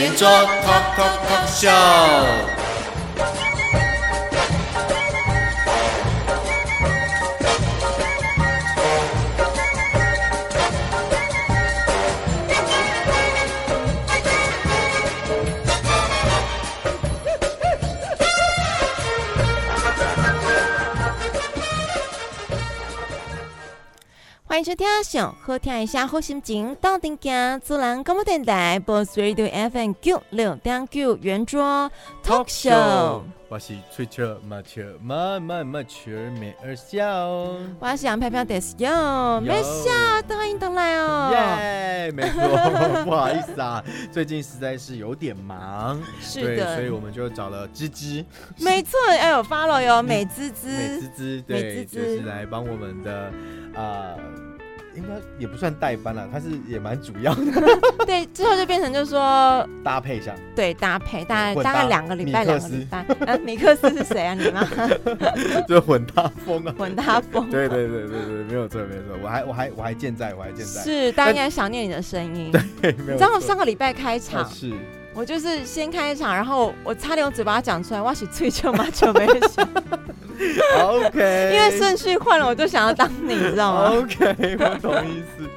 圆桌 Talk Talk Talk Show。想好听一下好心情，到顶家自然广播电台，Boss Radio FM 九六点九圆桌 Talk Show。我是吹车马车马马马车美儿笑，我是杨飘飘的笑，没笑，欢迎登来哦。耶，没错，不好意思啊，最近实在是有点忙，是的，所以我们就找了芝芝。没错，哎呦，follow 哟，美滋滋，美滋滋，对，就是来帮我们的啊。呃应该也不算代班了，他是也蛮主要的。对，之后就变成就是说 搭配一下，对，搭配大概大概两个礼拜，两个礼拜。啊，米克斯是谁啊？你吗？就混搭风啊，混搭风。对对对对对，没有错没有错，我还我还我还健在，我还健在。是，大家应该想念你的声音。对，没有。正好上个礼拜开场。是。我就是先开场，然后我差点用嘴巴讲出来，哇是吹球马球没事。OK，因为顺序换了，我就想要当你，知道吗？OK，我懂意思。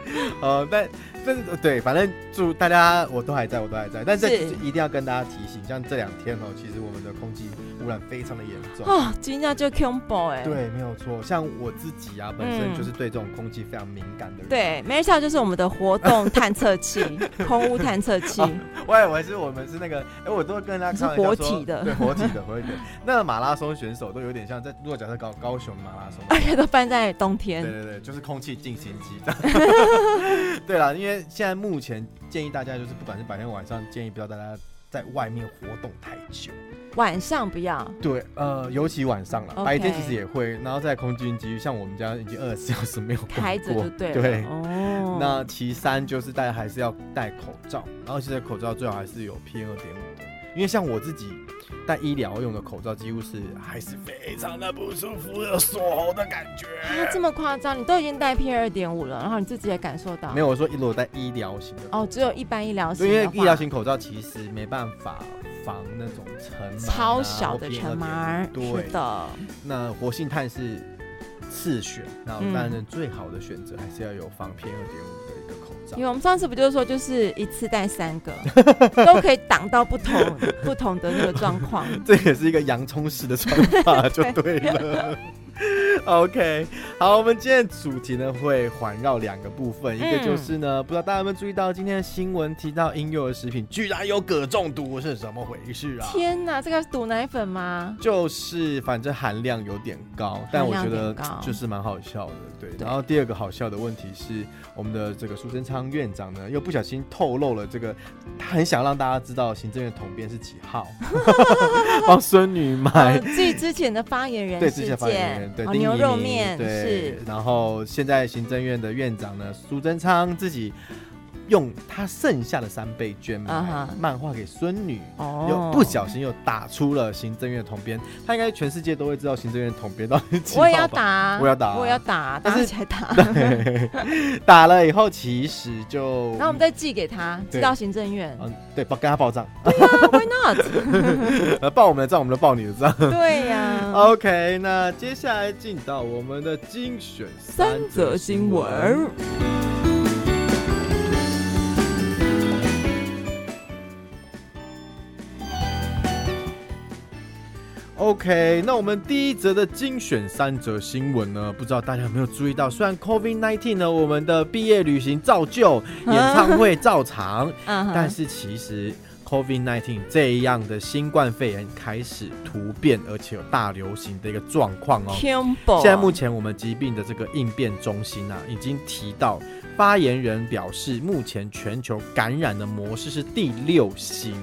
呃，但但是对，反正祝大家我都还在，我都还在。但是一定要跟大家提醒，像这两天哦，其实我们的污染非常的严重哦，今天就 Combo 哎。对，没有错。像我自己啊，本身就是对这种空气非常敏感的人。对，没错，就是我们的活动探测器，空污探测器。我以为是我们是那个，哎，我都会跟大家说，活体的，对，活体的，活体的。那马拉松选手都有点像在，如果假设高高雄马拉松，而且都办在冬天。对对对，就是空气净化机。对了，因为现在目前建议大家就是，不管是白天晚上，建议不要大家在外面活动太久。晚上不要。对，呃，尤其晚上了.白天其实也会。然后在空军机，像我们家已经二十四小时没有开着就对了。对，哦。那其三就是大家还是要戴口罩，然后现在口罩最好还是有 PM 二点五的，因为像我自己。戴医疗用的口罩几乎是还是非常的不舒服，有锁喉的感觉。啊，这么夸张？你都已经戴 PM 二点五了，然后你自己也感受到？没有，我说如果戴医疗型的哦，只有一般医疗型。因为医疗型口罩其实没办法防那种尘螨、啊，超小的尘螨。对的。那活性炭是次选，然后当然最好的选择还是要有防 PM 二点五的一个口罩。因为我们上次不就是说，就是一次戴三个，都可以挡到不同不同的那个状况。这也是一个洋葱式的穿法，就对了。OK，好，我们今天主题呢会环绕两个部分，嗯、一个就是呢，不知道大家有没有注意到今天的新闻提到婴幼儿食品居然有鎘中毒，是怎么回事啊？天哪，这个是毒奶粉吗？就是反正含量有点高，但我觉得就是蛮好笑的，对。对，然后第二个好笑的问题是，我们的这个苏贞昌院长呢又不小心透露了这个，他很想让大家知道行政院统编是几号，帮孙女买。最之前的发言人，对之前发言人，对。牛肉面对，是然后现在行政院的院长呢，苏贞昌自己。用他剩下的三倍捐买漫画给孙女，又不小心又打出了行政院统编。他应该全世界都会知道行政院统编到底几号吧？我也要打，我要打，我要打，但是才打。打了以后其实就，然后我们再寄给他，寄到行政院。嗯，对，报跟他报账。对呀，Why not？报我们的账，我们就报你的账。对呀。OK，那接下来进到我们的精选三则新闻。OK，那我们第一则的精选三则新闻呢？不知道大家有没有注意到？虽然 COVID-19 呢，我们的毕业旅行照旧，演唱会照常，但是其实 COVID-19 这样的新冠肺炎开始突变，而且有大流行的一个状况哦。现在目前我们疾病的这个应变中心啊，已经提到。发言人表示，目前全球感染的模式是第六型。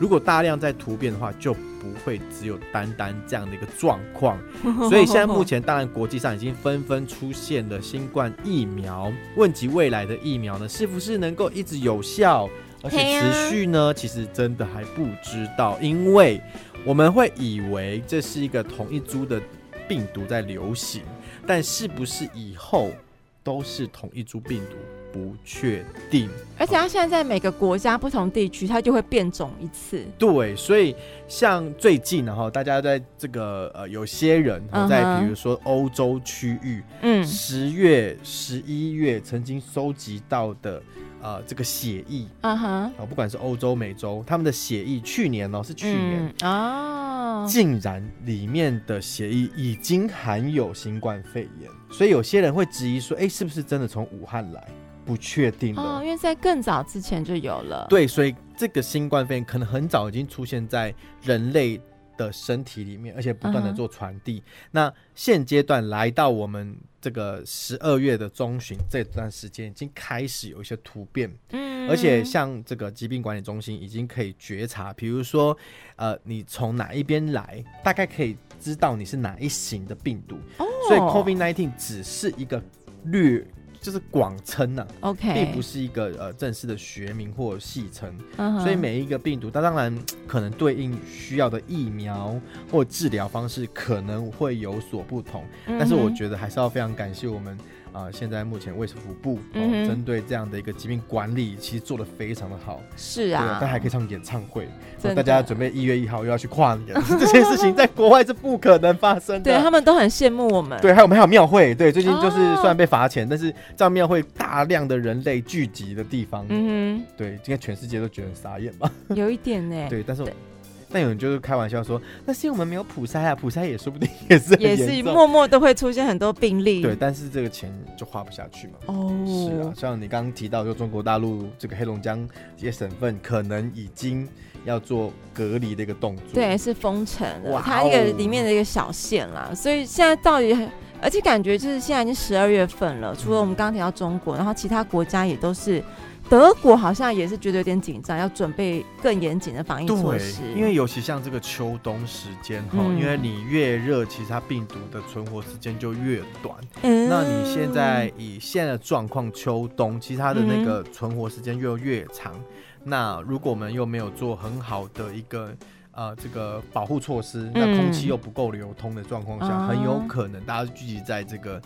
如果大量在突变的话，就不会只有单单这样的一个状况。所以现在目前，当然国际上已经纷纷出现了新冠疫苗。问及未来的疫苗呢，是不是能够一直有效，而且持续呢？其实真的还不知道，因为我们会以为这是一个同一株的病毒在流行，但是不是以后都是同一株病毒？不确定，而且它现在在每个国家不同地区，它就会变种一次。对，所以像最近然后大家在这个呃，有些人在比如说欧洲区域，嗯，十月、十一月曾经收集到的。呃，这个血液，啊哈，啊，不管是欧洲、美洲，他们的血液，去年哦，是去年哦，竟然里面的血液已经含有新冠肺炎，所以有些人会质疑说，哎，是不是真的从武汉来？不确定了，哦，因为在更早之前就有了。对，所以这个新冠肺炎可能很早已经出现在人类的身体里面，而且不断的做传递。Uh. 那现阶段来到我们这个十二月的中旬这段时间，已经开始有一些突变。嗯，而且像这个疾病管理中心已经可以觉察，比如说，呃，你从哪一边来，大概可以知道你是哪一型的病毒。哦，oh. 所以 COVID-19 只是一个略。就是广称呐，OK，并不是一个呃正式的学名或戏称，uh huh. 所以每一个病毒它当然可能对应需要的疫苗或治疗方式可能会有所不同，但是我觉得还是要非常感谢我们。啊、呃，现在目前卫生福部哦，针、嗯、哼对这样的一个疾病管理，其实做的非常的好。是啊，但还可以唱演唱会，的大家准备一月一号又要去跨年，这些事情在国外是不可能发生的。对，他们都很羡慕我们。对，还有我们还有庙会，对，最近就是虽然被罚钱，哦、但是这样庙会大量的人类聚集的地方，嗯哼，对，今天全世界都觉得很傻眼吧？有一点呢。对，但是。但有人就是开玩笑说，那是因为我们没有普筛啊，普筛也说不定 也是也是默默都会出现很多病例。对，但是这个钱就花不下去嘛。哦，是啊，像你刚刚提到，就中国大陆这个黑龙江这些省份，可能已经要做隔离的一个动作。对，是封城了，哇它一个里面的一个小县啦。所以现在到底，而且感觉就是现在已经十二月份了，除了我们刚刚提到中国，然后其他国家也都是。德国好像也是觉得有点紧张，要准备更严谨的防疫措施。因为尤其像这个秋冬时间哈，嗯、因为你越热，其实它病毒的存活时间就越短。嗯、那你现在以现在的状况，秋冬其实它的那个存活时间又越长。嗯、那如果我们又没有做很好的一个。呃，这个保护措施，那空气又不够流通的状况下，嗯、很有可能大家聚集在这个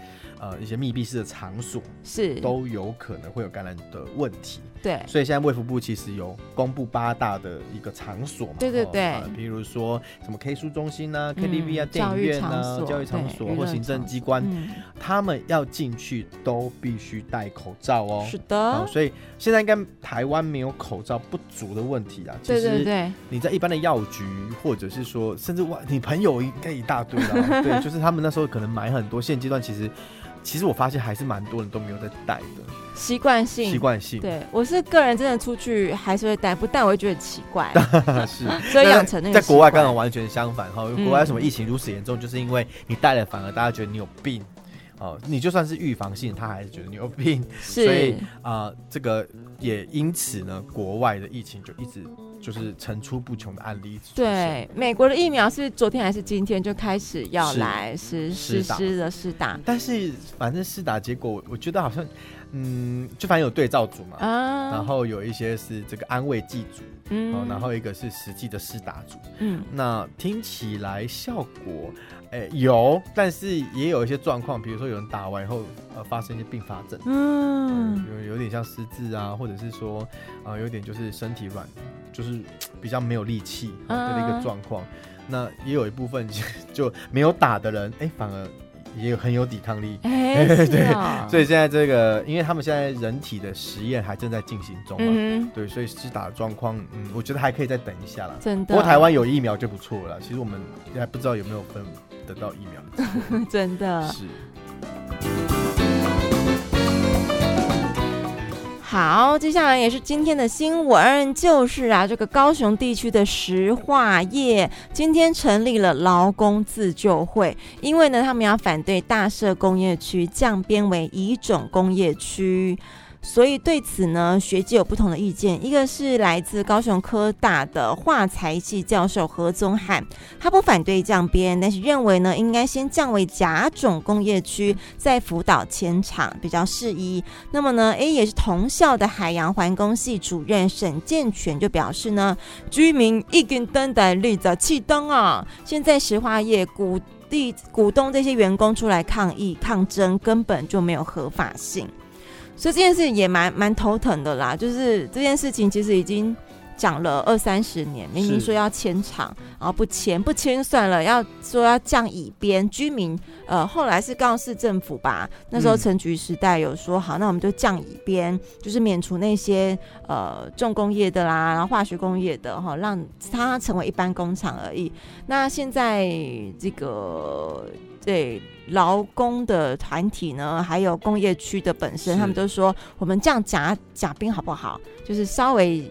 呃一些密闭式的场所，是都有可能会有感染的问题。对，所以现在卫福部其实有公布八大的一个场所嘛，对对对，呃、比如说什么 K 书中心啊、嗯、KTV 啊、电影院啊、教育场所或行政机关，嗯、他们要进去都必须戴口罩哦。是的、呃，所以现在应该台湾没有口罩不足的问题啊。其实对对对，你在一般的药局，或者是说甚至哇，你朋友应该一大堆了，对，就是他们那时候可能买很多，现阶段其实。其实我发现还是蛮多人都没有在戴的，习惯性，习惯性。对，我是个人真的出去还是会戴，不戴我会觉得奇怪。是，所以养成那个。在国外刚好完全相反哈，国外什么疫情如此严重，就是因为你戴了，反而大家觉得你有病。哦，你就算是预防性，他还是觉得你有病。是。所以啊，这个也因此呢，国外的疫情就一直。就是层出不穷的案例。对，美国的疫苗是昨天还是今天就开始要来实实施的试打？但是反正试打结果，我觉得好像，嗯，就反正有对照组嘛，啊，然后有一些是这个安慰剂组，嗯，然后一个是实际的施打组，嗯，那听起来效果，哎、欸，有，但是也有一些状况，比如说有人打完以后，呃，发生一些并发症，嗯，有有点像失智啊，或者是说，啊、呃，有点就是身体软。就是比较没有力气的一个状况，uh, 那也有一部分 就没有打的人，哎、欸，反而也有很有抵抗力。哎、欸，对，啊、所以现在这个，因为他们现在人体的实验还正在进行中嘛，嗯、对，所以施打的状况，嗯，我觉得还可以再等一下啦。真的，不过台湾有疫苗就不错了。其实我们还不知道有没有分得到疫苗的，真的是。好，接下来也是今天的新闻，就是啊，这个高雄地区的石化业今天成立了劳工自救会，因为呢，他们要反对大社工业区降编为乙种工业区。所以对此呢，学界有不同的意见。一个是来自高雄科大的化材系教授何宗汉，他不反对降编，但是认为呢，应该先降为甲种工业区，再辅导迁厂比较适宜。那么呢，A 也是同校的海洋环工系主任沈建全就表示呢，居民一根灯的绿在气灯啊，现在石化业股地股东这些员工出来抗议抗争，根本就没有合法性。所以这件事情也蛮蛮头疼的啦，就是这件事情其实已经讲了二三十年，明明说要迁厂，然后不迁不迁算了，要说要降乙边，居民呃后来是告市政府吧，那时候陈局时代有说好，那我们就降乙边，就是免除那些呃重工业的啦，然后化学工业的哈，让它成为一般工厂而已。那现在这个对。劳工的团体呢，还有工业区的本身，他们都说我们这样假假兵好不好？就是稍微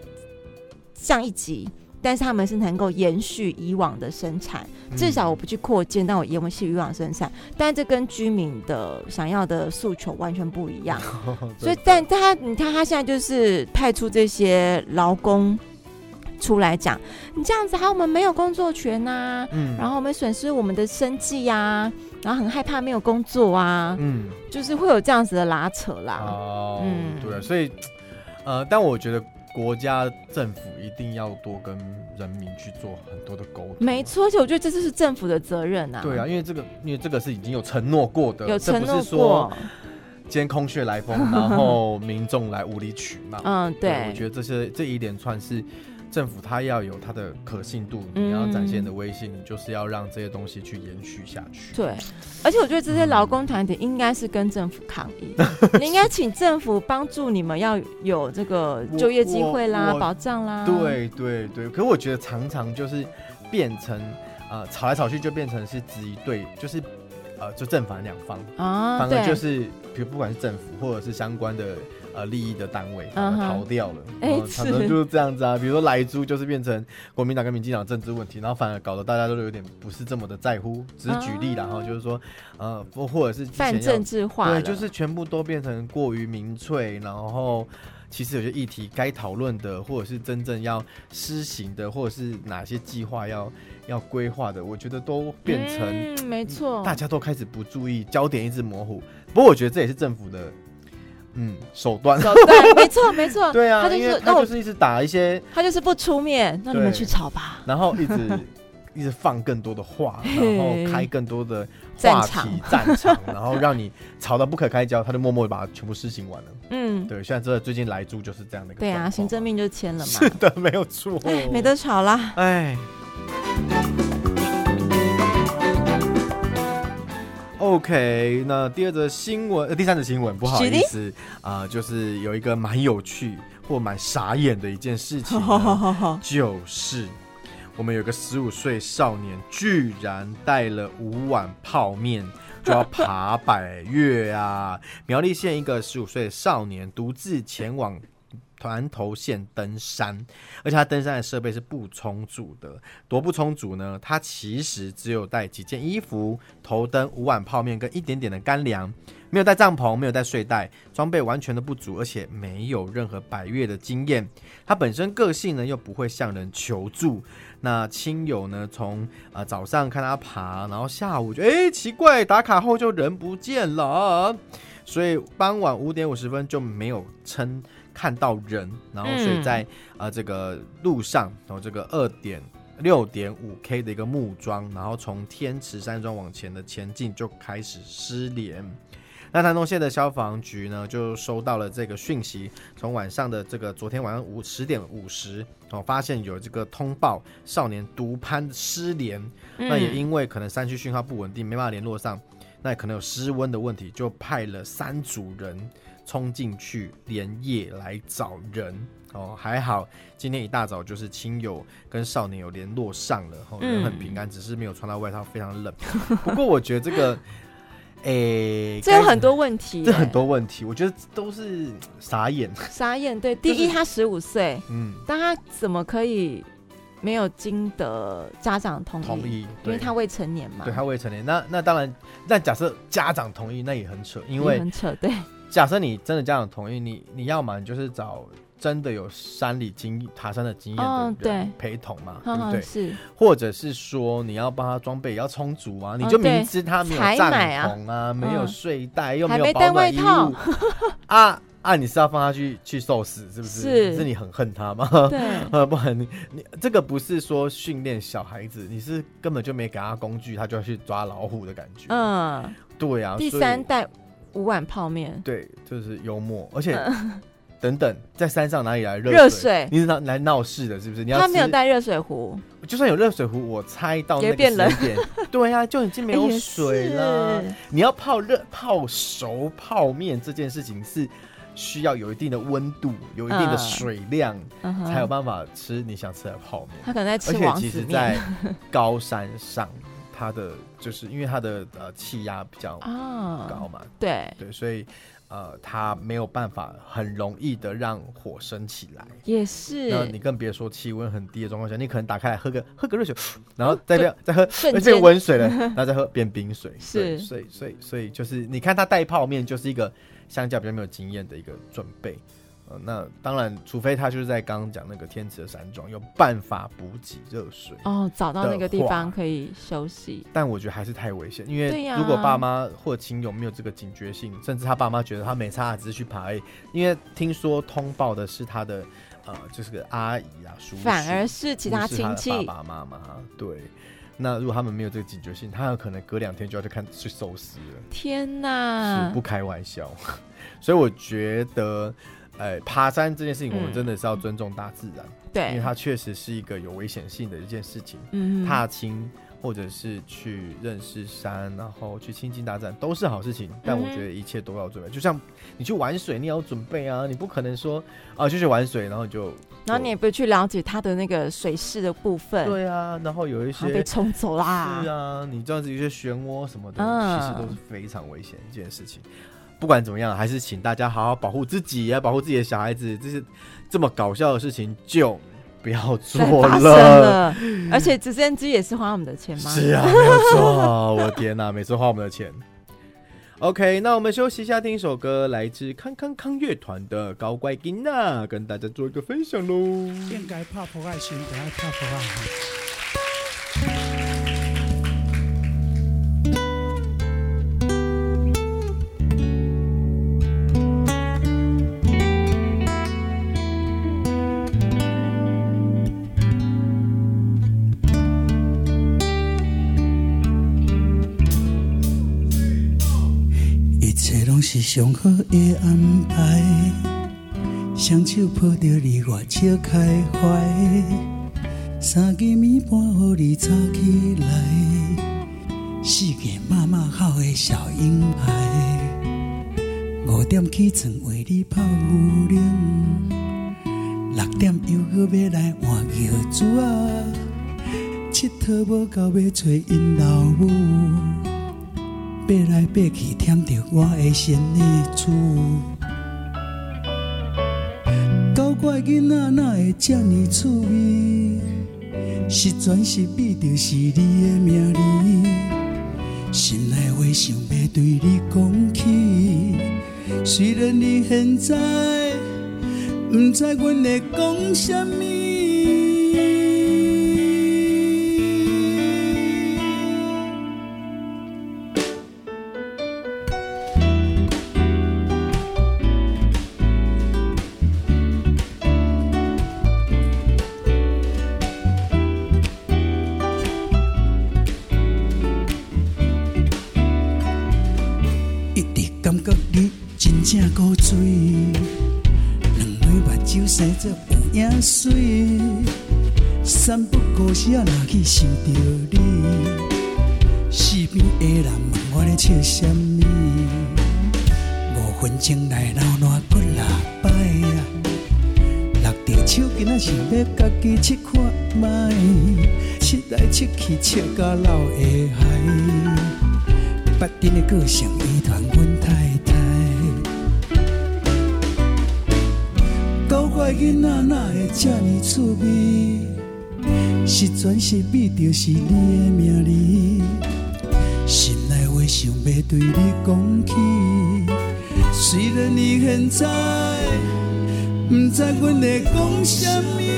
降一级，但是他们是能够延续以往的生产，至少我不去扩建，但我延续以往生产。但这跟居民的想要的诉求完全不一样。所以，但他你看，他现在就是派出这些劳工。出来讲，你这样子，还我们没有工作权呐、啊，嗯，然后我们损失我们的生计呀、啊，然后很害怕没有工作啊，嗯，就是会有这样子的拉扯啦，哦，嗯，对，所以，呃，但我觉得国家政府一定要多跟人民去做很多的沟通，没错，而且我觉得这就是政府的责任啊，对啊，因为这个，因为这个是已经有承诺过的，有承诺过，不是说今天空穴来风，然后民众来无理取闹，嗯，对，对，我觉得这些这一连串是。政府它要有它的可信度，你要展现的威信，嗯，你就是要让这些东西去延续下去。对，而且我觉得这些劳工团体应该是跟政府抗议，嗯、你应该请政府帮助你们要有这个就业机会啦、保障啦。对对对，可是我觉得常常就是变成呃吵来吵去，就变成是质疑对，就是呃就正反两方啊，反而就是比如不管是政府或者是相关的。呃，利益的单位逃掉了，哎、uh -huh. 呃，可能就是这样子啊。比如说莱猪，就是变成国民党跟民进党政治问题，然后反而搞得大家都有点不是这么的在乎。只是举例，然后就是说，呃，或者是泛政治化，对，就是全部都变成过于民粹。然后，其实有些议题该讨论的，或者是真正要施行的，或者是哪些计划要要规划的，我觉得都变成、嗯、没错，大家都开始不注意，焦点一直模糊。不过，我觉得这也是政府的。嗯，手段，手段，没错，没错，对啊，他就是他就是一直打一些，他就是不出面，那你们去吵吧，然后一直 一直放更多的话，然后开更多的话题战场，然后让你吵到不可开交，他就默默把它全部施行完了。嗯，对，现在这最近莱猪就是这样的一个，对啊，行政命就签了嘛，是的，没有错，没得吵啦，哎。OK，那第二则新闻，呃，第三则新闻，不好意思啊、呃，就是有一个蛮有趣或蛮傻眼的一件事情，就是我们有个十五岁少年居然带了五碗泡面 就要爬百越啊！苗栗县一个十五岁的少年独自前往。团头线登山，而且他登山的设备是不充足的，多不充足呢？他其实只有带几件衣服、头灯、五碗泡面跟一点点的干粮，没有带帐篷，没有带睡袋，装备完全的不足，而且没有任何百越的经验。他本身个性呢又不会向人求助，那亲友呢从、呃、早上看他爬，然后下午就哎、奇怪，打卡后就人不见了，所以傍晚五点五十分就没有称。看到人，然后所以在、嗯、呃这个路上，然后这个二点六点五 K 的一个木桩，然后从天池山庄往前的前进就开始失联。那台东县的消防局呢，就收到了这个讯息，从晚上的这个昨天晚上五十点五十，哦发现有这个通报少年独攀失联、嗯，那也因为可能山区讯号不稳定，没办法联络上，那也可能有失温的问题，就派了三组人。冲进去连夜来找人哦，还好今天一大早就是亲友跟少年有联络上了，哦，人很平安，只是没有穿到外套，非常冷。不过我觉得这个，诶、欸，这有很多问题，这很多问题，我觉得都是傻眼，傻眼。对，第一他十五岁，嗯，但他怎么可以没有经得家长同意？同意，因为他未成年嘛。对，他未成年，那那当然，那假设家长同意，那也很扯，因为很扯，对。假设你真的家长同意，你你要么，你就是找真的有山里经爬山的经验的人陪同嘛，哦、对，对不对？是，或者是说你要帮他装备要充足啊，你就明知他没有帐篷啊，啊没有睡袋，嗯、又没有保暖衣物 啊。啊！你是要放他去去受死，是不是？是，是你很恨他吗？对，呃，不然你你这个不是说训练小孩子，你是根本就没给他工具，他就要去抓老虎的感觉。嗯，对啊。第三带五碗泡面，对，就是幽默，而且、嗯、等等，在山上哪里来热热水？你是来来闹事的，是不是？你要他没有带热水壶，就算有热水壶，我猜到那个变冷对呀、啊，就已经没有 水了。你要泡热泡熟泡面这件事情是。需要有一定的温度，有一定的水量，嗯、才有办法吃你想吃的泡面。他可能在吃。而且其实，在高山上，它的就是因为它的呃气压比较高嘛，哦、对对，所以呃它没有办法很容易的让火升起来。也是。那你更别说气温很低的状况下，你可能打开来喝个喝个热水，然后再变再喝，而且温水了，然后再喝变冰水。是，所以所以所以就是你看它带泡面就是一个。相较比较没有经验的一个准备，呃，那当然，除非他就是在刚刚讲那个天池的山庄有办法补给热水哦，找到那个地方可以休息。但我觉得还是太危险，因为如果爸妈或亲友没有这个警觉性，甚至他爸妈觉得他没差，只是去爬，因为听说通报的是他的呃，就是个阿姨啊、叔叔，反而是其他亲戚爸爸妈妈对。那如果他们没有这个警觉性，他有可能隔两天就要去看去收尸了。天哪，是不开玩笑。所以我觉得，呃，爬山这件事情，我们真的是要尊重大自然，对、嗯，因为它确实是一个有危险性的一件事情。嗯，踏青或者是去认识山，然后去亲近大自然，都是好事情。但我觉得一切都要准备，就像你去玩水，你要准备啊，你不可能说啊，就去玩水，然后就。然后你也不去了解它的那个水势的部分，对啊，然后有一些被冲走啦，是啊，你这样子一些漩涡什么的，嗯、其实都是非常危险的一件事情。不管怎么样，还是请大家好好保护自己，要保护自己的小孩子。这些这么搞笑的事情就不要做了。了 而且直升机也是花我们的钱吗？是啊，没有错。我天哪，每次花我们的钱。OK，那我们休息一下，听一首歌，来自康康康乐团的《高乖囡仔》，跟大家做一个分享喽。应该怕破坏性，等下怕破坏。上好的安排，双手抱着你，我笑开怀，三更暝半，予你吵起来，四个妈妈好的小婴孩，五点起床为你泡牛奶，六点又阁要来换尿纸啊，七佗无够要找因老母。爬来爬去，舔着我的身体处。搞怪囡仔哪会这么趣味？是全是比就是你的名字，心内话想要对你讲起。虽然你现在不知阮会讲什么。感觉你真正古锥，两蕊目睭生作有影水，三不五时啊拿去想着你，四边的人问我咧笑什么，五分钟内闹乱骨六摆，六条手巾啊想要家己切看卖，七来七去七到老的海，八点的个性伊。囡仔哪会这呢趣味？是全是比就是你的名字，心内话想要对你讲起。虽然你现在不知阮会讲什么。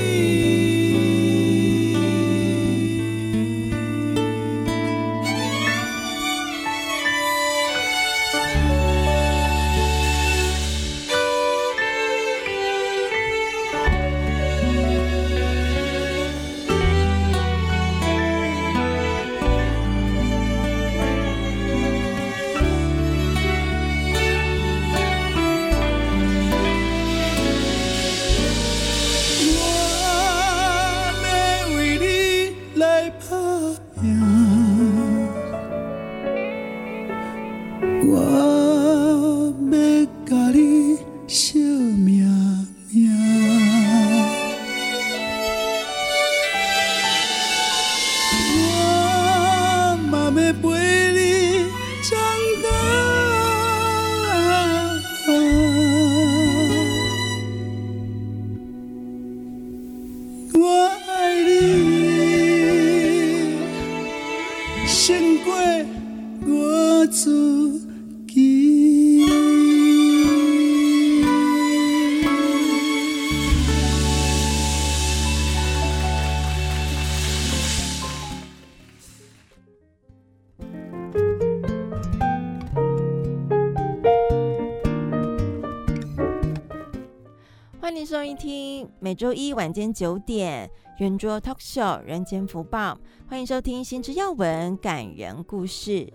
每周一晚间九点，圆桌 Talk Show 人间福报，欢迎收听新知要闻感人故事。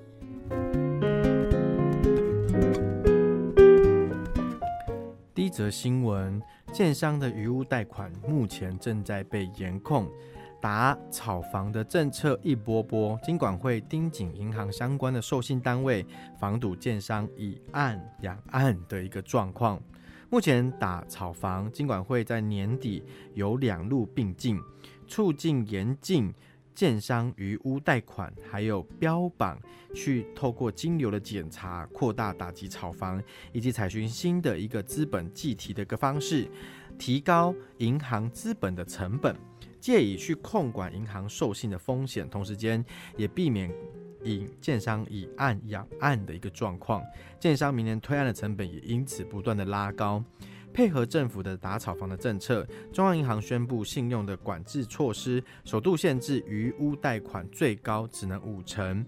第一则新闻：建商的余屋贷款目前正在被严控，打炒房的政策一波波，金管会盯紧银行相关的授信单位，防堵建商以案养案的一个状况。目前打炒房，金管会在年底有两路并进，促进严禁建商余屋贷款，还有标榜去透过金流的检查，扩大打击炒房，以及采取新的一个资本计提的一个方式，提高银行资本的成本，借以去控管银行授信的风险，同时间也避免。以建商以案养案的一个状况，建商明年推案的成本也因此不断的拉高。配合政府的打炒房的政策，中央银行宣布信用的管制措施，首度限制余屋贷款最高只能五成，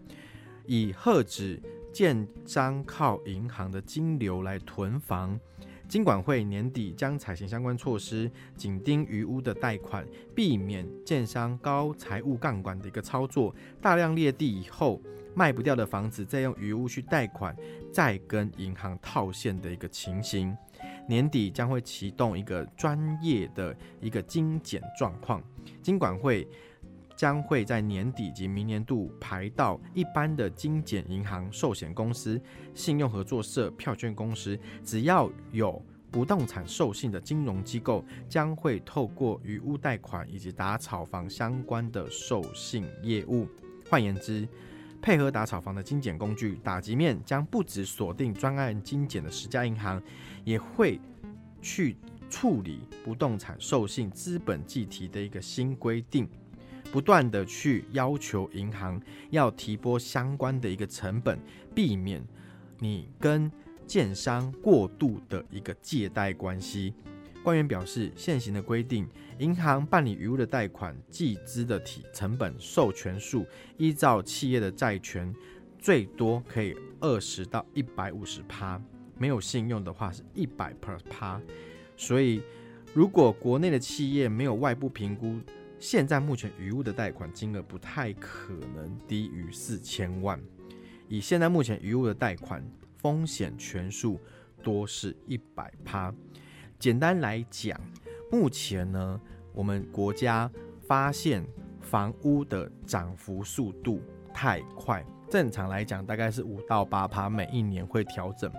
以遏止建商靠银行的金流来囤房。金管会年底将采行相关措施，紧盯余屋的贷款，避免建商高财务杠杆的一个操作，大量列地以后卖不掉的房子，再用余屋去贷款，再跟银行套现的一个情形。年底将会启动一个专业的一个精简状况，金管会。将会在年底及明年度排到一般的精简银行、寿险公司、信用合作社、票券公司，只要有不动产授信的金融机构，将会透过余屋贷款以及打炒房相关的授信业务。换言之，配合打炒房的精简工具，打击面将不止锁定专案精简的十家银行，也会去处理不动产授信资本计提的一个新规定。不断的去要求银行要提拨相关的一个成本，避免你跟建商过度的一个借贷关系。官员表示，现行的规定，银行办理余物的贷款计资的体成本授权数，依照企业的债权，最多可以二十到一百五十趴，没有信用的话是一百 per 趴。所以，如果国内的企业没有外部评估，现在目前余屋的贷款金额不太可能低于四千万，以现在目前余屋的贷款风险权数多是一百趴。简单来讲，目前呢，我们国家发现房屋的涨幅速度太快，正常来讲大概是五到八趴，每一年会调整，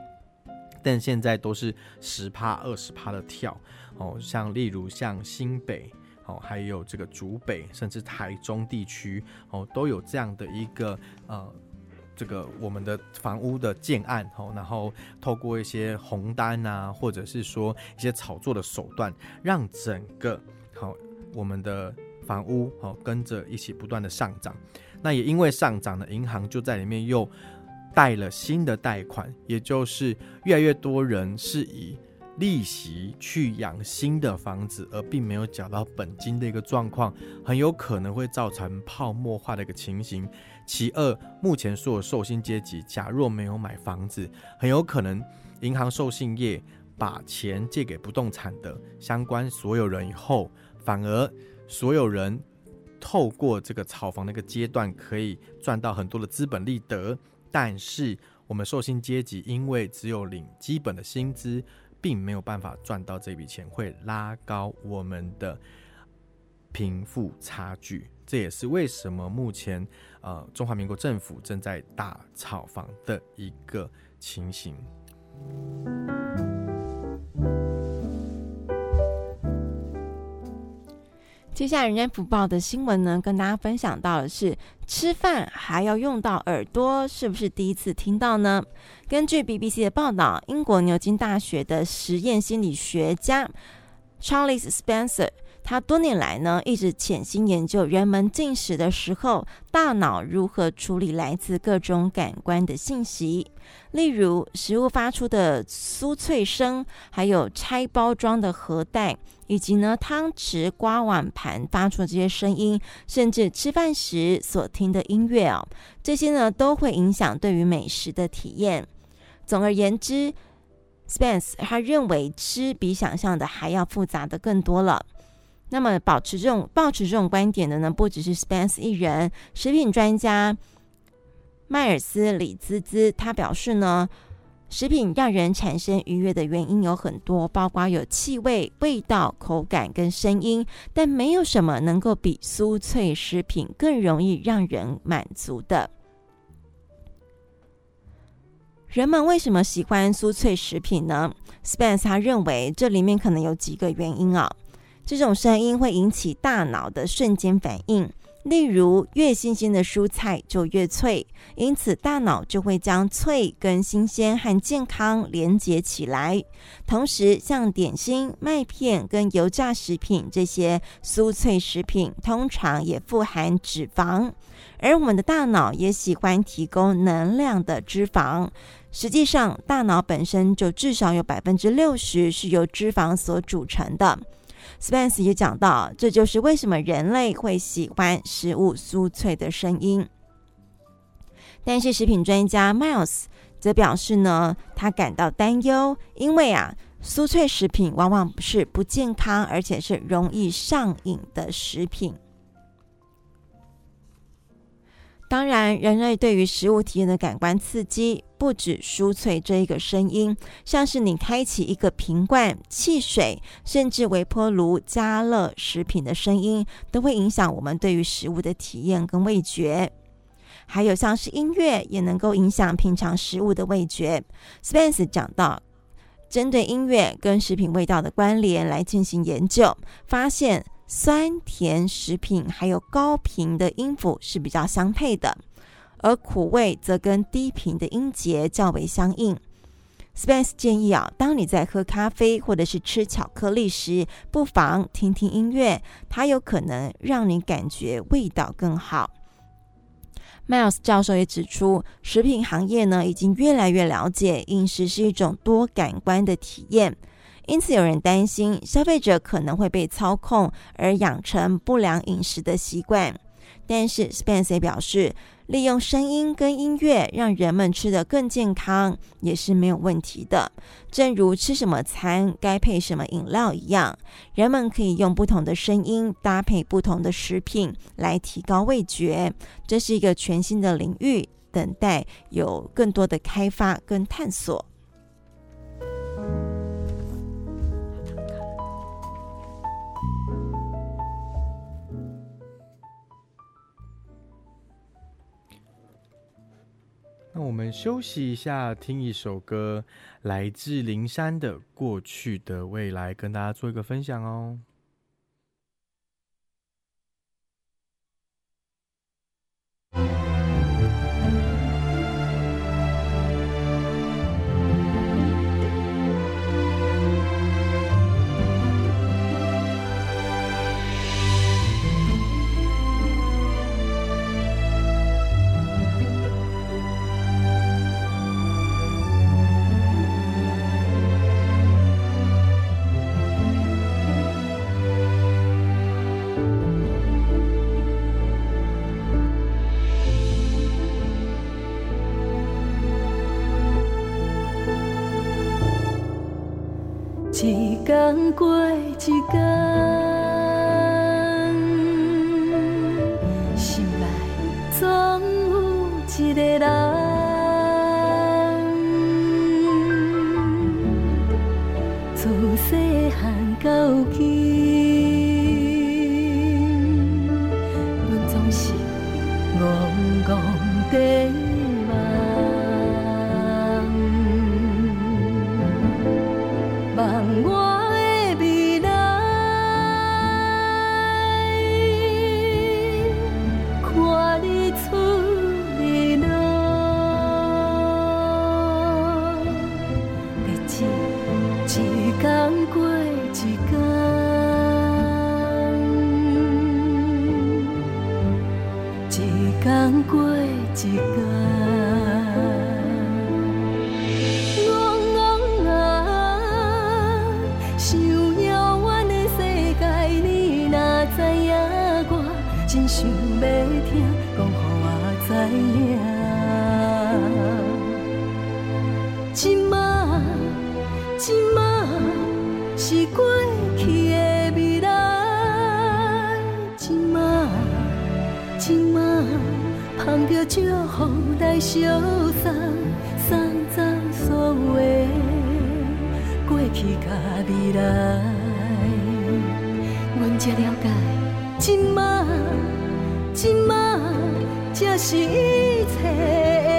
但现在都是十趴、二十趴的跳哦，像例如像新北。哦，还有这个竹北，甚至台中地区，哦，都有这样的一个呃，这个我们的房屋的建案，哦，然后透过一些红单啊，或者是说一些炒作的手段，让整个好、我们的房屋哦跟着一起不断的上涨。那也因为上涨的，银行就在里面又贷了新的贷款，也就是越来越多人是以利息去养新的房子，而并没有缴到本金的一个状况，很有可能会造成泡沫化的一个情形。其二，目前所有受薪阶级，假若没有买房子，很有可能银行授信业把钱借给不动产的相关所有人以后，反而所有人透过这个炒房的一个阶段，可以赚到很多的资本利得。但是我们受薪阶级因为只有领基本的薪资，并没有办法赚到这笔钱，会拉高我们的贫富差距。这也是为什么目前呃中华民国政府正在大炒房的一个情形。接下来，人间福报的新闻呢，跟大家分享到的是，吃饭还要用到耳朵，是不是第一次听到呢？根据 BBC 的报道，英国牛津大学的实验心理学家 Charles Spencer。他多年来呢，一直潜心研究人们进食的时候，大脑如何处理来自各种感官的信息，例如食物发出的酥脆声，还有拆包装的盒带，以及呢汤匙刮碗盘发出的这些声音，甚至吃饭时所听的音乐哦，这些呢都会影响对于美食的体验。总而言之，Spence 他认为吃比想象的还要复杂的更多了。那么，保持这种抱持这种观点的呢，不只是 Spence 一人。食品专家迈尔斯李兹兹他表示呢，食品让人产生愉悦的原因有很多，包括有气味、味道、口感跟声音，但没有什么能够比酥脆食品更容易让人满足的。人们为什么喜欢酥脆食品呢？Spence 他认为这里面可能有几个原因啊。这种声音会引起大脑的瞬间反应，例如越新鲜的蔬菜就越脆，因此大脑就会将脆跟新鲜和健康连接起来。同时，像点心、麦片跟油炸食品这些酥脆食品，通常也富含脂肪，而我们的大脑也喜欢提供能量的脂肪。实际上，大脑本身就至少有百分之六十是由脂肪所组成的。Spence 也讲到，这就是为什么人类会喜欢食物酥脆的声音。但是，食品专家 Miles 则表示呢，他感到担忧，因为啊，酥脆食品往往是不健康，而且是容易上瘾的食品。当然，人类对于食物体验的感官刺激不止酥脆这一个声音，像是你开启一个瓶罐、汽水，甚至微波炉加热食品的声音，都会影响我们对于食物的体验跟味觉。还有像是音乐，也能够影响品尝食物的味觉。Spence 讲到，针对音乐跟食品味道的关联来进行研究，发现。酸甜食品还有高频的音符是比较相配的，而苦味则跟低频的音节较为相应。Spence 建议啊，当你在喝咖啡或者是吃巧克力时，不妨听听音乐，它有可能让你感觉味道更好。Miles 教授也指出，食品行业呢已经越来越了解饮食是一种多感官的体验。因此，有人担心消费者可能会被操控而养成不良饮食的习惯。但是，Spence 表示，利用声音跟音乐让人们吃得更健康也是没有问题的。正如吃什么餐该配什么饮料一样，人们可以用不同的声音搭配不同的食品来提高味觉。这是一个全新的领域，等待有更多的开发跟探索。那我们休息一下听一首歌来自灵山的过去的未来跟大家做一个分享哦。天过一天，是过去的未来，今晚今晚捧着祝福来相送，送走所有的过去甲未来，阮才了解，今晚今晚才是一切。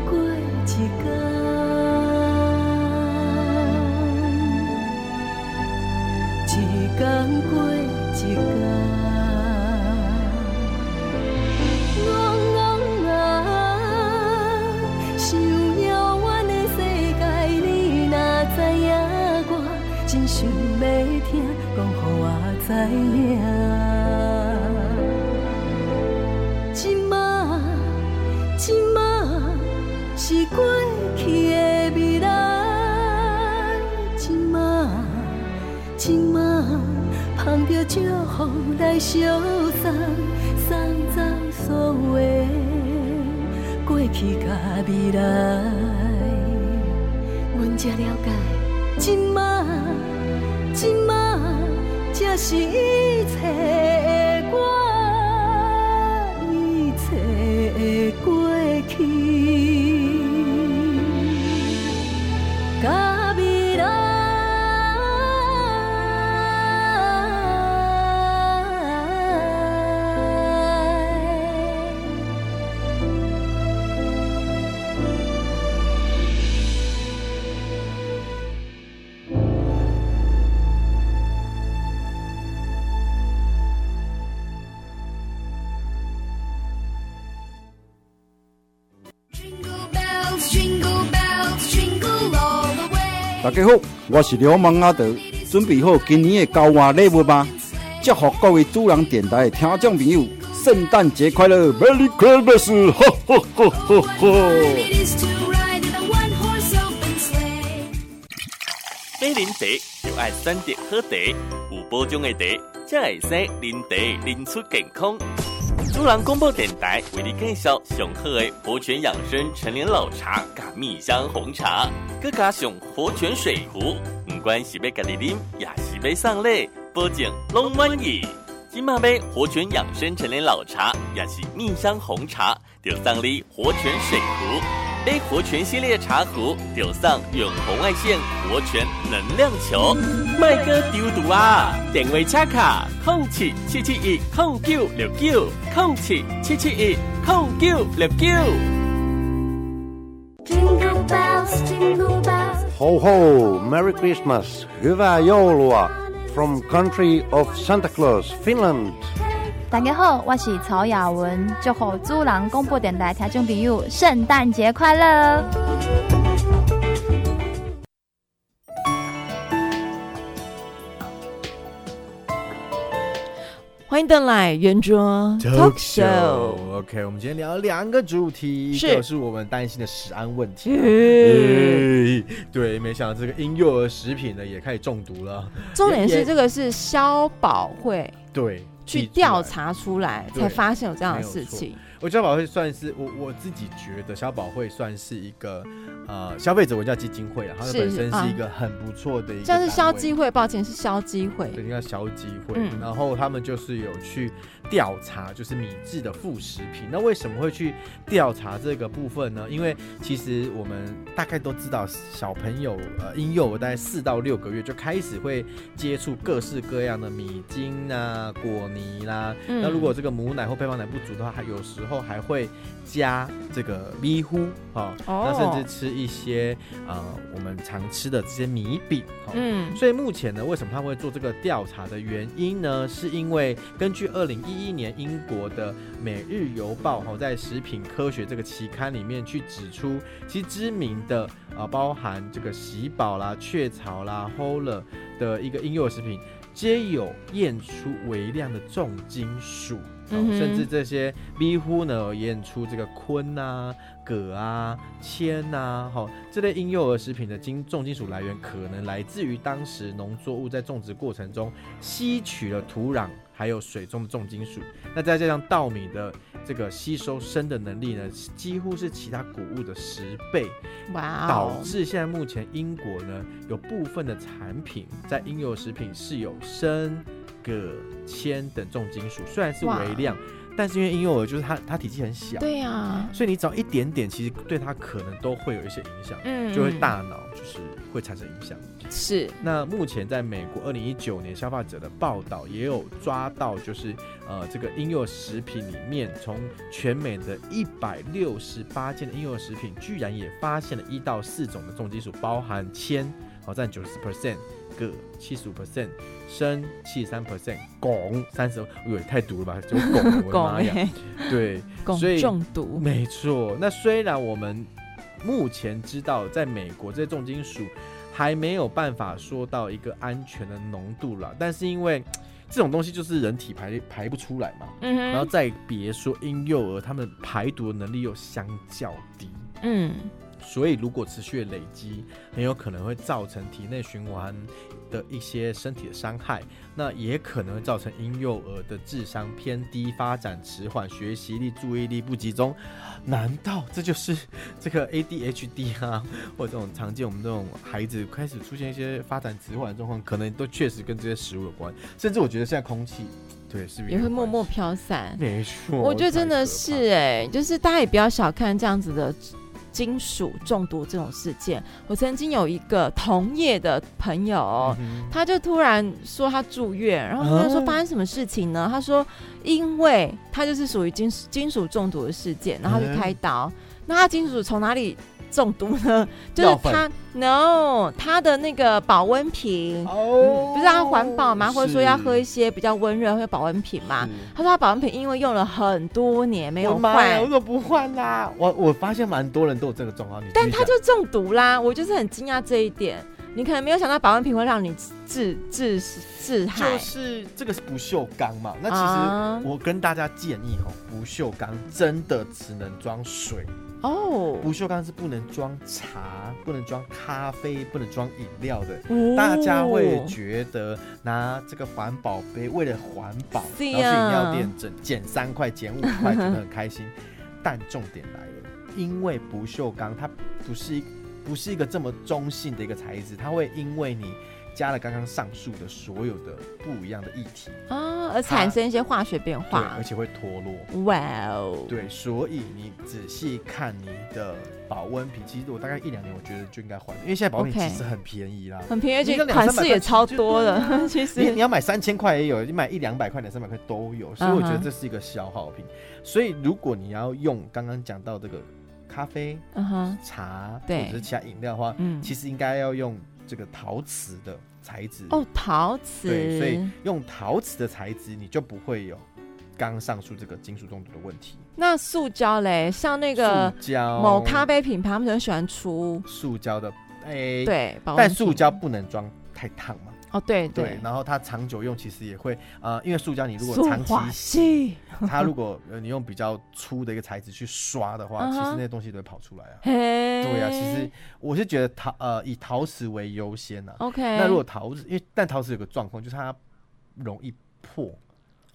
过一天，一天过一天。茫茫啊，想的世界，你，我真想要听，讲乎我知影。祝福来相送，送走所有过去甲未来。阮才了解，今嘛今嘛才是一切的我。家好，我是刘芒阿德，准备好今年的交换礼物吗？祝福各位主人电台的听众朋友，圣诞节快乐，Merry Christmas！哈哈哈哈哈！买零茶就爱选择好茶，有保障的茶才会使零茶，零出健康。主人广播电台为你介绍上好的活泉养生陈年老茶加蜜香红茶，佮加上活泉水壶，不管是要家己啉，也是要送礼，保证拢满意。今嘛杯活泉养生陈年老茶，也是蜜香红茶，就送你活泉水壶；买活泉系列茶壶，丢上远红外线活泉能量球。麦哥丢毒啊！电话插卡：空七七七一空九六九空七七七一空九六九。Ho ho! Merry Christmas! Hyvää joulua! From country of Santa Claus, Finland. 大家好，我是曹雅文，祝贺主人广播电台听众朋友圣诞节快乐！欢迎登来圆桌 Talk Show。OK，我们今天聊了两个主题，一个是我们担心的食安问题。对，没想到这个婴幼儿食品呢也开始中毒了。重点是这个是消保会对去调查出来才发现有这样的事情。我消保会算是我我自己觉得消保会算是一个呃消费者文教基金会啊，它本身是一个很不错的一个，像是消基会，抱歉是消基会，对，应该消基会，嗯、然后他们就是有去。调查就是米制的副食品，那为什么会去调查这个部分呢？因为其实我们大概都知道，小朋友呃婴幼儿大概四到六个月就开始会接触各式各样的米精啊、果泥啦、啊。嗯、那如果这个母奶或配方奶不足的话，还有时候还会加这个米糊哈，那甚至吃一些呃我们常吃的这些米饼。嗯，所以目前呢，为什么他会做这个调查的原因呢？是因为根据二零一一年英国的《每日邮报》哈，在食品科学这个期刊里面去指出，其实知名的啊，包含这个喜宝啦、雀巢啦、Hola 的一个婴幼儿食品，皆有验出微量的重金属，甚至这些米糊呢验出这个醌啊、铬啊、铅呐，哈，这类婴幼儿食品的金重金属来源可能来自于当时农作物在种植过程中吸取了土壤。还有水中的重金属，那再加上稻米的这个吸收砷的能力呢，几乎是其他谷物的十倍，哇.导致现在目前英国呢有部分的产品在婴幼儿食品是有砷、铬、铅等重金属，虽然是微量。但是因为婴幼儿就是它，它体积很小，对呀、啊，所以你只要一点点，其实对它可能都会有一些影响，嗯，就会大脑就是会产生影响。是。那目前在美国，二零一九年消费者的报道也有抓到，就是呃这个婴幼儿食品里面，从全美的一百六十八件的婴幼儿食品，居然也发现了一到四种的重金属，包含铅，好占九十 percent。铬七十五 percent，砷七十三 percent，汞三十，哎呦太毒了吧，就汞，我的妈呀，对，所以中毒，没错。那虽然我们目前知道，在美国这些重金属还没有办法说到一个安全的浓度了，但是因为 这种东西就是人体排排不出来嘛，嗯哼，然后再别说婴幼儿，他们排毒的能力又相较低，嗯。所以，如果持续的累积，很有可能会造成体内循环的一些身体的伤害，那也可能会造成婴幼儿的智商偏低、发展迟缓、学习力、注意力不集中。难道这就是 这个 ADHD 啊，或者这种常见我们这种孩子开始出现一些发展迟缓的状况，可能都确实跟这些食物有关。甚至我觉得现在空气，对，是不是也会默默飘散？没错，我觉得真的是哎、欸，就是大家也不要小看这样子的。金属中毒这种事件，我曾经有一个同业的朋友，嗯、他就突然说他住院，然后他说发生什么事情呢？啊、他说，因为他就是属于金属金属中毒的事件，然后就开刀。嗯、那他金属从哪里？中毒呢？就是他，no，他的那个保温瓶，哦、不是他环保嘛，或者说要喝一些比较温热的保温瓶嘛。他说他保温瓶因为用了很多年没有换，我怎么不换啦？我我发现蛮多人都有这个状况，但他就中毒啦。我就是很惊讶这一点，你可能没有想到保温瓶会让你致致致害。就是这个是不锈钢嘛？那其实我跟大家建议哦，不锈钢真的只能装水。哦。不锈钢是不能装茶、不能装咖啡、不能装饮料的。哦。大家会觉得拿这个环保杯，为了环保，然后去饮料店整减三块、减五块，觉得很开心。但重点来了，因为不锈钢它不是一不是一个这么中性的一个材质，它会因为你。加了刚刚上述的所有的不一样的液体啊，而产生一些化学变化，而且会脱落。哇哦！对，所以你仔细看你的保温瓶，其实我大概一两年，我觉得就应该换，因为现在保温瓶其实很便宜啦，很便宜，而且款式也超多的。其实 你你要买三千块也有，你买一两百块、两三百块都有，所以我觉得这是一个消耗品。所以如果你要用刚刚讲到这个咖啡、茶或者是其他饮料的话，嗯其实应该要用这个陶瓷的。材质哦，陶瓷，对，所以用陶瓷的材质，你就不会有刚刚上述这个金属中毒的问题。那塑胶嘞，像那个塑胶某咖啡品牌，他们很喜欢出塑胶的，哎、欸，对，但塑胶不能装太烫嘛。哦，对对，对，然后它长久用其实也会呃，因为塑胶你如果长期洗，它如果呃你用比较粗的一个材质去刷的话，uh -huh. 其实那些东西都会跑出来啊。对啊，其实我是觉得陶呃以陶瓷为优先呐、啊。OK，那如果陶瓷，因为但陶瓷有个状况，就是它容易破。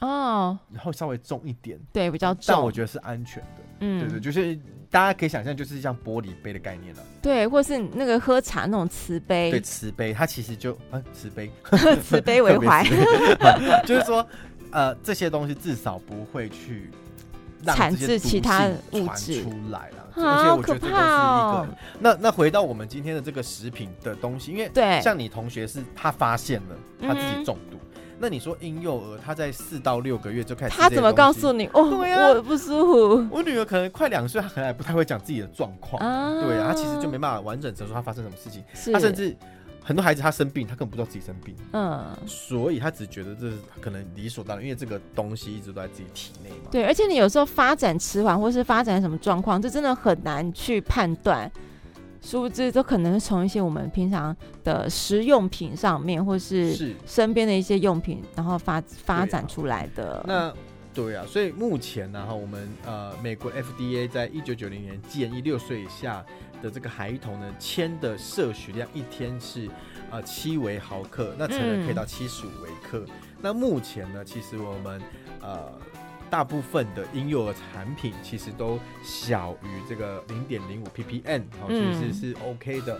哦，然后稍微重一点，对，比较重，但我觉得是安全的。嗯，对对，就是大家可以想象，就是像玻璃杯的概念了。对，或是那个喝茶那种瓷杯。对，瓷杯它其实就啊，瓷杯，慈悲为怀，就是说呃，这些东西至少不会去产生其他物质出来了。而且我觉得这个是一个。哦、那那回到我们今天的这个食品的东西，因为对，像你同学是他发现了他自己中毒。嗯那你说婴幼儿他在四到六个月就开始，他怎么告诉你？哦，对啊，我不舒服。我女儿可能快两岁，她可能还不太会讲自己的状况。啊，对啊，她其实就没办法完整陈述她发生什么事情。她甚至很多孩子他生病，他根本不知道自己生病。嗯，所以他只觉得这是可能理所当然，因为这个东西一直都在自己体内嘛。对，而且你有时候发展迟缓，或是发展什么状况，这真的很难去判断。殊不知，都可能是从一些我们平常的食用品上面，或是身边的一些用品，然后发发展出来的。那对啊，所以目前呢，哈，我们呃，美国 FDA 在一九九零年建议六岁以下的这个孩童呢，铅的摄取量一天是呃七微毫克，那成人可以到七十五微克。嗯。那目前呢，其实我们呃。大部分的婴幼儿产品其实都小于这个零点零五 ppm，哦，其实是 OK 的。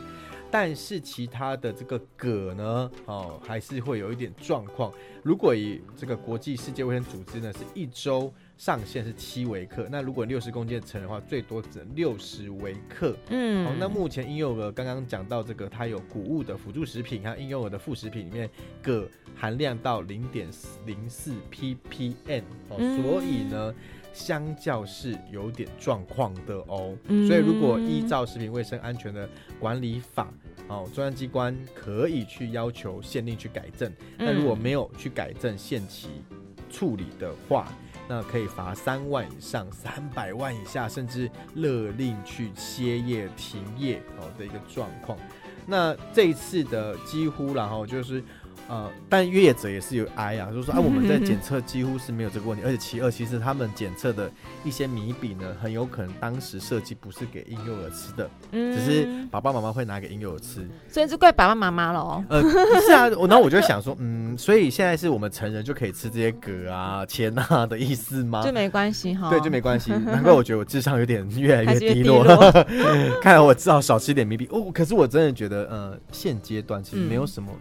但是其他的这个铬呢，哦，还是会有一点状况。如果以这个国际世界卫生组织呢，是一周。上限是七微克，那如果六十公斤的成人的话，最多只能六十微克。嗯，好，那目前婴幼儿刚刚讲到这个，它有谷物的辅助食品，还有婴幼儿的副食品里面，铬含量到零点零四 ppm 哦，所以呢，相较是有点状况的哦。所以如果依照食品卫生安全的管理法，哦，中央机关可以去要求限令去改正，那如果没有去改正限期处理的话，那可以罚三万以上三百万以下，甚至勒令去歇业停业哦的一个状况。那这一次的几乎然后就是。呃，但业者也是有哀啊，就是说啊，我们在检测几乎是没有这个问题，而且其二，其实他们检测的一些米饼呢，很有可能当时设计不是给婴幼儿吃的，嗯，只是爸爸妈妈会拿给婴幼儿吃，所以就怪爸爸妈妈了哦。呃，是啊，我然后我就想说，嗯，所以现在是我们成人就可以吃这些铬啊、铅啊的意思吗？就没关系哈，对，就没关系。难怪我觉得我智商有点越来越低落，低 落看来我只好少吃点米饼哦。可是我真的觉得，呃，现阶段其实没有什么。嗯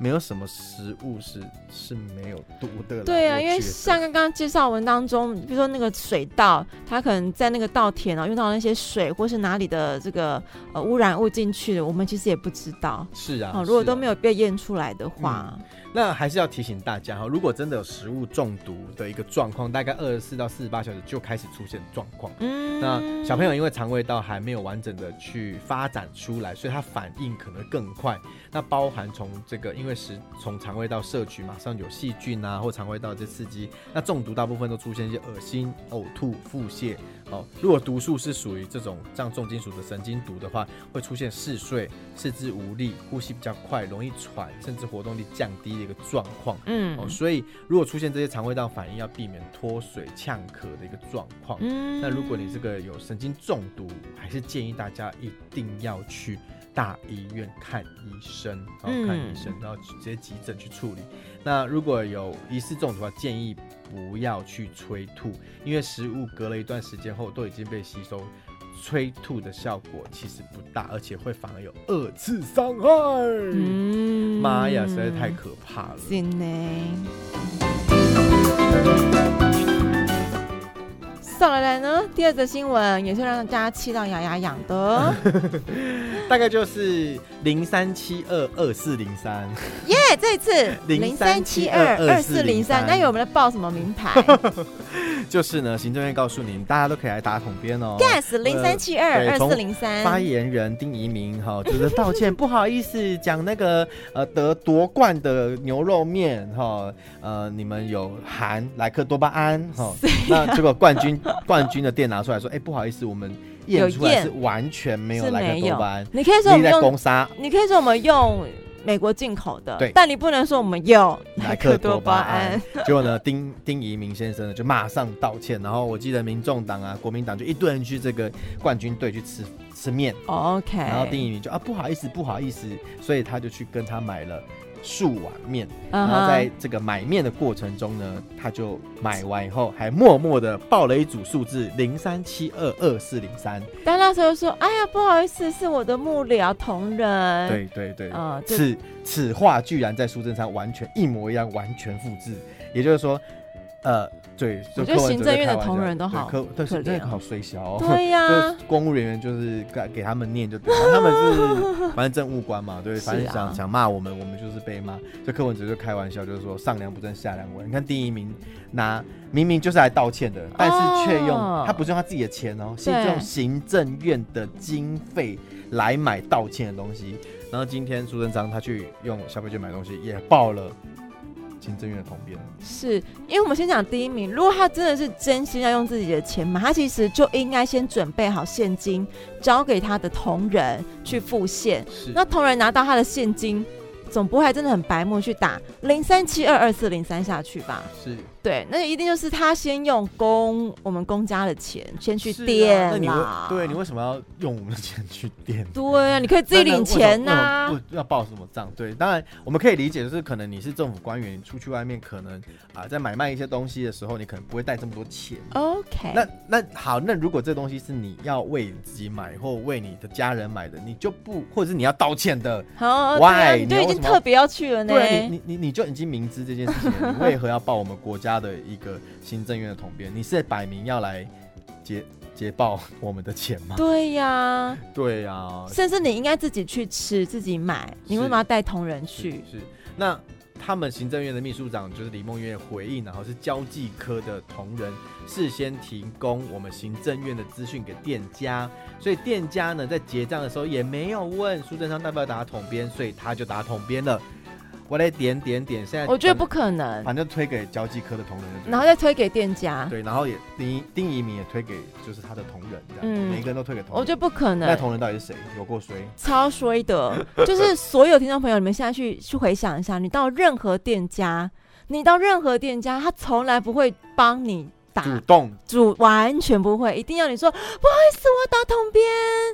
没有什么食物是是没有毒的。对啊，因为像刚刚介绍文当中，比如说那个水稻，它可能在那个稻田啊，用到那些水，或是哪里的这个呃污染物进去的，我们其实也不知道。是啊，哦，如果都没有被验出来的话。嗯那还是要提醒大家哈，如果真的有食物中毒的一个状况，大概二十四到四十八小时就开始出现状况。嗯，那小朋友因为肠胃道还没有完整的去发展出来，所以他反应可能更快。那包含从这个因为食从肠胃道摄取，马上有细菌啊，或肠胃道这刺激，那中毒大部分都出现一些恶心、呕吐、腹泻。哦，如果毒素是属于这种像重金属的神经毒的话，会出现嗜睡、四肢无力、呼吸比较快、容易喘，甚至活动力降低的一个状况。嗯，哦，所以如果出现这些肠胃道反应，要避免脱水、呛咳的一个状况。嗯，那如果你这个有神经中毒，还是建议大家一定要去大医院看医生，然后看医生，然后直接急诊去处理。那如果有疑似中毒的话，建议。不要去催吐，因为食物隔了一段时间后都已经被吸收，催吐的效果其实不大，而且会反而有二次伤害。嗯，妈呀，实在太可怕了。再来来呢，第二则新闻也是让大家气到牙牙痒的，大概就是零三七二二四零三。耶，这一次零三七二二四零三，那有我们在报什么名牌？就是呢，行政院告诉你，大家都可以来打统编哦。Gas 零三七二二四零三。发言人丁怡铭哈，就是道歉，不好意思，讲那个 呃得夺冠的牛肉面哈，呃你们有含莱克多巴胺哈，啊、那这个冠军 冠军的店拿出来说，哎、欸、不好意思，我们验出来是完全没有莱克多巴胺。你可以说我们用，你可以说我们用。美国进口的，对，但你不能说我们用莱克多巴胺。结果呢，丁丁怡铭先生呢就马上道歉，然后我记得民众党啊、国民党就一堆人去这个冠军队去吃吃面。OK，然后丁怡铭就啊不好意思不好意思，所以他就去跟他买了。数碗面，然后在这个买面的过程中呢，他就买完以后还默默的报了一组数字零三七二二四零三。但那时候说：“哎呀，不好意思，是我的幕僚同仁。”对对对，呃、此此话居然在苏贞昌完全一模一样，完全复制。也就是说，呃。对，我觉得行政院的同仁都好可，对，行政院好衰小。哦对呀，公务人员就是给给他们念就对，他们是 反正政务官嘛，对，反正想想骂我们，我们就是被骂。所以柯文哲就开玩笑，就是说上梁不正下梁歪。你看第一名拿明明就是来道歉的，但是却用他不是用他自己的钱哦，是用行政院的经费来买道歉的东西。然后今天苏贞昌他去用消费券买东西，也爆了。行政院的统编是因为我们先讲第一名，如果他真的是真心要用自己的钱嘛，他其实就应该先准备好现金，交给他的同仁去付现。是那同仁拿到他的现金，总不会还真的很白目去打零三七二二四零三下去吧？是。对，那一定就是他先用公我们公家的钱先去垫啦。啊、那你对，你为什么要用我们的钱去垫？对啊，你可以自己领钱呐、啊。不要报什么账？对，当然我们可以理解，就是可能你是政府官员，你出去外面可能啊、呃，在买卖一些东西的时候，你可能不会带这么多钱。OK。那那好，那如果这东西是你要为你自己买或为你的家人买的，你就不，或者是你要道歉的。好，Why？你就已经特别要去了呢？对，你你你就已经明知这件事情，你为何要报我们国家？他的一个行政院的统编，你是摆明要来劫劫报我们的钱吗？对呀，对呀，甚至你应该自己去吃，自己买，你为什么要带同仁去？是，是，那他们行政院的秘书长就是李梦月回应，然后是交际科的同仁事先提供我们行政院的资讯给店家，所以店家呢在结账的时候也没有问苏贞昌要不要打统编，所以他就打统编了。我来点点点，现在我觉得不可能，反正推给交际科的同仁，然后再推给店家，对，然后也丁丁怡铭也推给就是他的同仁，这样，嗯，每一个人都推给同仁。我觉得不可能，那同仁到底是谁？有过衰？超衰的，就是所有听众朋友，你们现在去去回想一下，你到任何店家，你到任何店家，他从来不会帮你打。主动，主完全不会，一定要你说不好意思，我打桶边，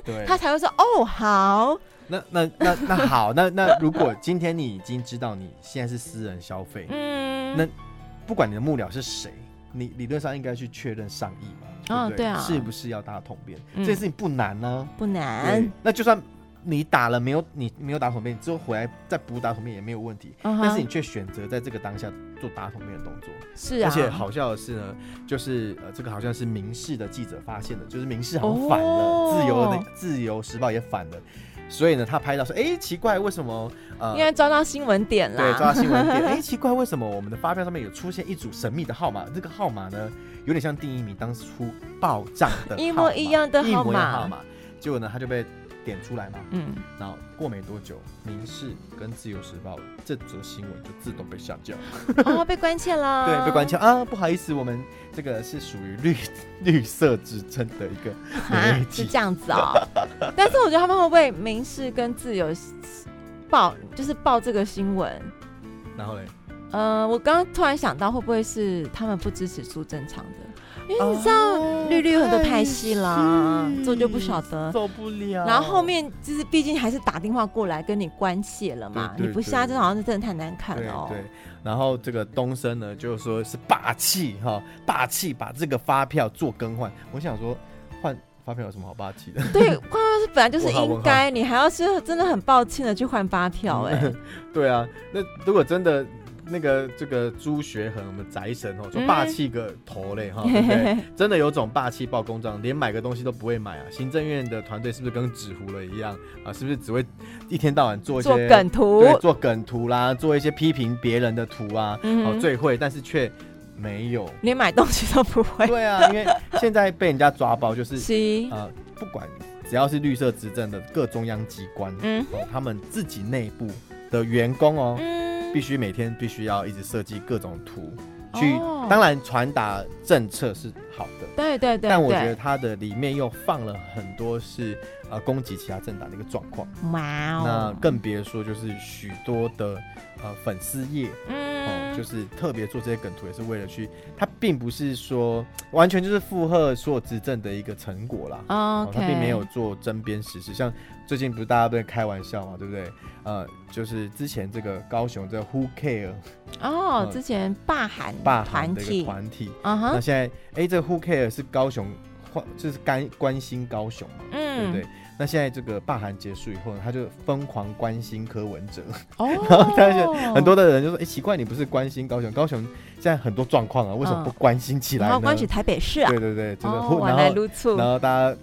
对，他才会说哦好。那那那那好，那那如果今天你已经知道你现在是私人消费，嗯，那不管你的幕僚是谁，你理论上应该去确认上亿嘛，哦、对啊，是不是要打统编？嗯、这件事情不难呢，不难。那就算你打了没有，你没有打统编，你之后回来再补打统编也没有问题。嗯、但是你却选择在这个当下做打统编的动作，是啊。而且好笑的是呢，就是呃，这个好像是明视的记者发现的，就是明视好像反了，哦、自由的自由时报也反了。所以呢，他拍到说：“哎、欸，奇怪，为什么？呃，因为抓到新闻点了。对，抓到新闻点。哎、欸，奇怪，为什么我们的发票上面有出现一组神秘的号码？这个号码呢，有点像第一名当初报账的一模一样的号码。结果呢，他就被点出来嘛，嗯，然后过没多久，《民事》跟《自由时报》这则新闻就自动被下架，哦，被关切了，对，被关切啊，不好意思，我们这个是属于绿 绿色执政的一个媒体，是这样子哦。但是我觉得他们会不会《民事》跟《自由报》就是报这个新闻，然后嘞？呃，我刚刚突然想到，会不会是他们不支持苏贞昌的？因为你知道绿绿有很多派系啦，这、哦、就不晓得，受不了。然后后面就是，毕竟还是打电话过来跟你关切了嘛，对对对，你不下，这好像是真的太难看了哦。对，然后这个东升呢，就是说是霸气哈，霸气把这个发票做更换。我想说，换发票有什么好霸气的？对，换发是本来就是应该，你还要是真的很抱歉的去换发票哎、欸。对啊，那如果真的。那个这个朱学恒，我们宅神哦，就霸气个头嘞哈，对不对？真的有种霸气爆公账，连买个东西都不会买啊！行政院的团队是不是跟纸糊了一样啊？是不是只会一天到晚做一些做梗图？对，做梗图啦，做一些批评别人的图啊，哦，最会，但是却没有连买东西都不会。对啊，因为现在被人家抓包，就是啊，不管只要是绿色执政的各中央机关，嗯，他们自己内部的员工哦。必须每天必须要一直设计各种图，去、oh. 当然传达政策是好的，对对对，但我觉得它的里面又放了很多是呃攻击其他政党的一个状况。哇、wow. 那更别说就是许多的呃粉丝页，嗯、呃，就是特别做这些梗图也是为了去，它并不是说完全就是附和所有执政的一个成果啦。哦、oh, 它并没有做针砭时事，像最近不是大家都在开玩笑嘛，对不对？呃，就是之前这个高雄这个 Who Care 哦，呃、之前霸韩霸韩的一个团体，啊哈，那现在哎，这个 Who Care 是高雄，就是关关心高雄嘛，嗯，对不对？那现在这个罢韩结束以后呢，他就疯狂关心柯文哲，哦，然后他就很多的人就说，哎，奇怪，你不是关心高雄？高雄现在很多状况啊，为什么不关心起来呢？关心台北市啊？对对对，就是、哦，然后然后大家。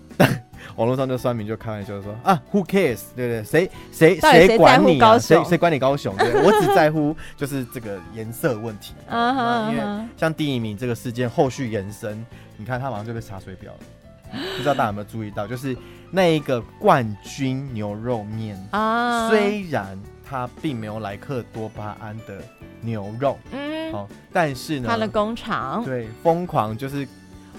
网络上就酸民就开玩笑说啊，Who cares？对不对？谁谁谁管你啊？谁谁管你高雄？对，我只在乎就是这个颜色问题。啊因为像第一名这个事件后续延伸，你看他马上就被查水表了。不知道大家有没有注意到，就是那一个冠军牛肉面啊，虽然它并没有莱克多巴胺的牛肉，嗯，好，但是呢，它的工厂对疯狂就是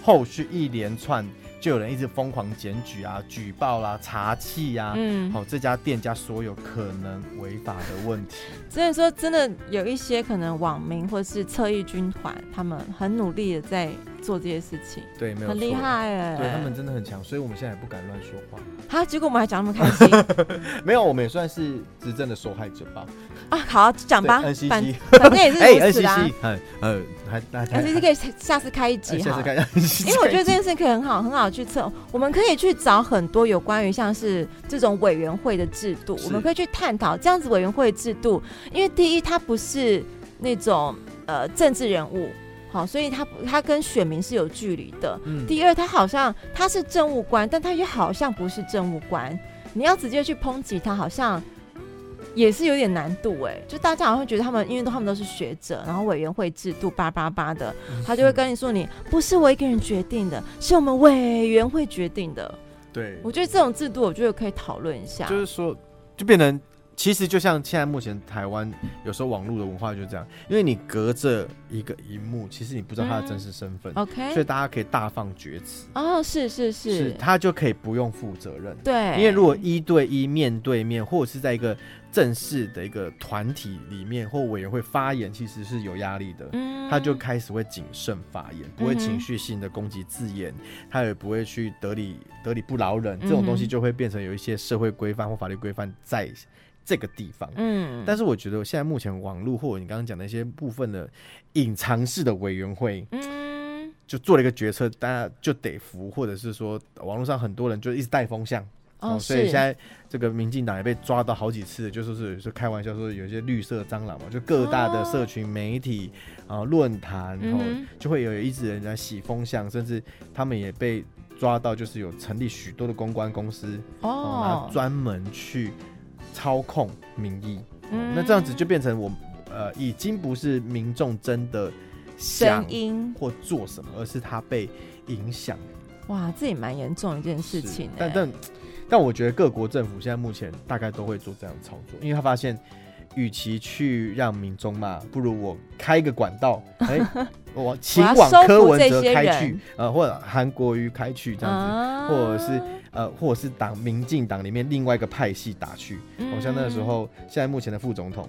后续一连串。就有人一直疯狂检举啊、举报啦、啊、查缉啊，嗯，好、哦，这家店家所有可能违法的问题。所以说，真的有一些可能网民或是侧翼军团，他们很努力的在做这些事情，对，没有很厉害哎，对他们真的很强，所以我们现在也不敢乱说话。好，结果我们还讲那么开心，没有，我们也算是执政的受害者吧。啊，好，讲吧，反反正也是如此啦。哎，呃，还还还是可以下次开一集哈，因为我觉得这件事可以很好很好去测，我们可以去找很多有关于像是这种委员会的制度，我们可以去探讨这样子委员会制度，因为第一，它不是那种呃政治人物，好，所以他他跟选民是有距离的。嗯。第二，他好像他是政务官，但他也好像不是政务官，你要直接去抨击他，好像。也是有点难度哎，就大家好像会觉得他们，因为他们都是学者，然后委员会制度叭叭叭的，他就会跟你说，你不是我一个人决定的，是我们委员会决定的。对，我觉得这种制度，我觉得可以讨论一下。就是说，就变成。其实就像现在目前台湾有时候网络的文化就是这样，因为你隔着一个荧幕，其实你不知道他的真实身份，嗯，OK，所以大家可以大放厥词。哦，是是是，是他就可以不用负责任。对，因为如果一对一面对面，或者是在一个正式的一个团体里面或委员会发言，其实是有压力的。嗯，他就开始会谨慎发言，不会情绪性的攻击字眼，嗯，他也不会去得理得理不饶人，这种东西就会变成有一些社会规范或法律规范在。这个地方，嗯，但是我觉得现在目前网络或者你刚刚讲的一些部分的隐藏式的委员会，嗯，就做了一个决策，大家就得服，或者是说网络上很多人就一直带风向，哦，所以现在这个民进党也被抓到好几次，就说是说开玩笑说有一些绿色蟑螂嘛，就各大的社群媒体啊论坛，然后就会有一直人在洗风向，甚至他们也被抓到，就是有成立许多的公关公司，哦，专门去。操控民意，嗯，那这样子就变成我，呃，已经不是民众真的声音。或做什么，而是他被影响。哇，这也蛮严重的一件事情。但但但我觉得各国政府现在目前大概都会做这样的操作，因为他发现，与其去让民众骂，不如我开一个管道，哎、欸，我请往柯文哲开去，呃，或者韩国瑜开去这样子，啊、或者是呃，或者是党民进党里面另外一个派系打去，好、嗯、像那个时候，现在目前的副总统。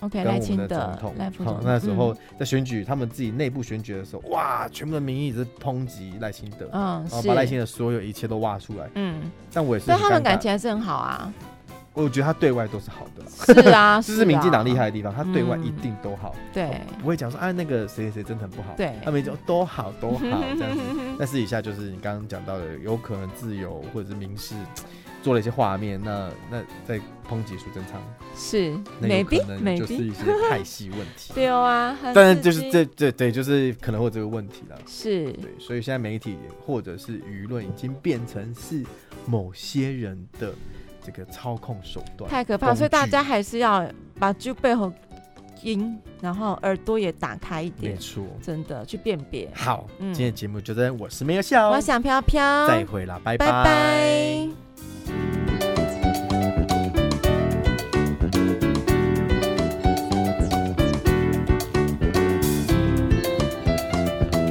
OK，跟我们的总统，好，那时候在选举，他们自己内部选举的时候，哇，全部的民意一直抨击赖清德，嗯，然后把赖清德所有一切都挖出来，嗯，但我也是，但他们感情还是很好啊。我觉得他对外都是好的，是啊，这是民进党厉害的地方，他对外一定都好，对，不会讲说啊那个谁谁谁真的很不好，对，他们就都好都好这样子。但私底下就是你刚刚讲到的，有可能自由或者是民事。做了一些画面，那那在抨击苏贞昌是，那有可能就是一些派系问题。对啊，但是就是这这对，就是可能会有这个问题了。是对，所以现在媒体或者是舆论已经变成是某些人的这个操控手段，太可怕。所以大家还是要把就背后音，然后耳朵也打开一点，没错，真的去辨别。好，嗯、今天节目就这样，我是没有笑，我想飘飘，再会啦，拜拜。拜拜。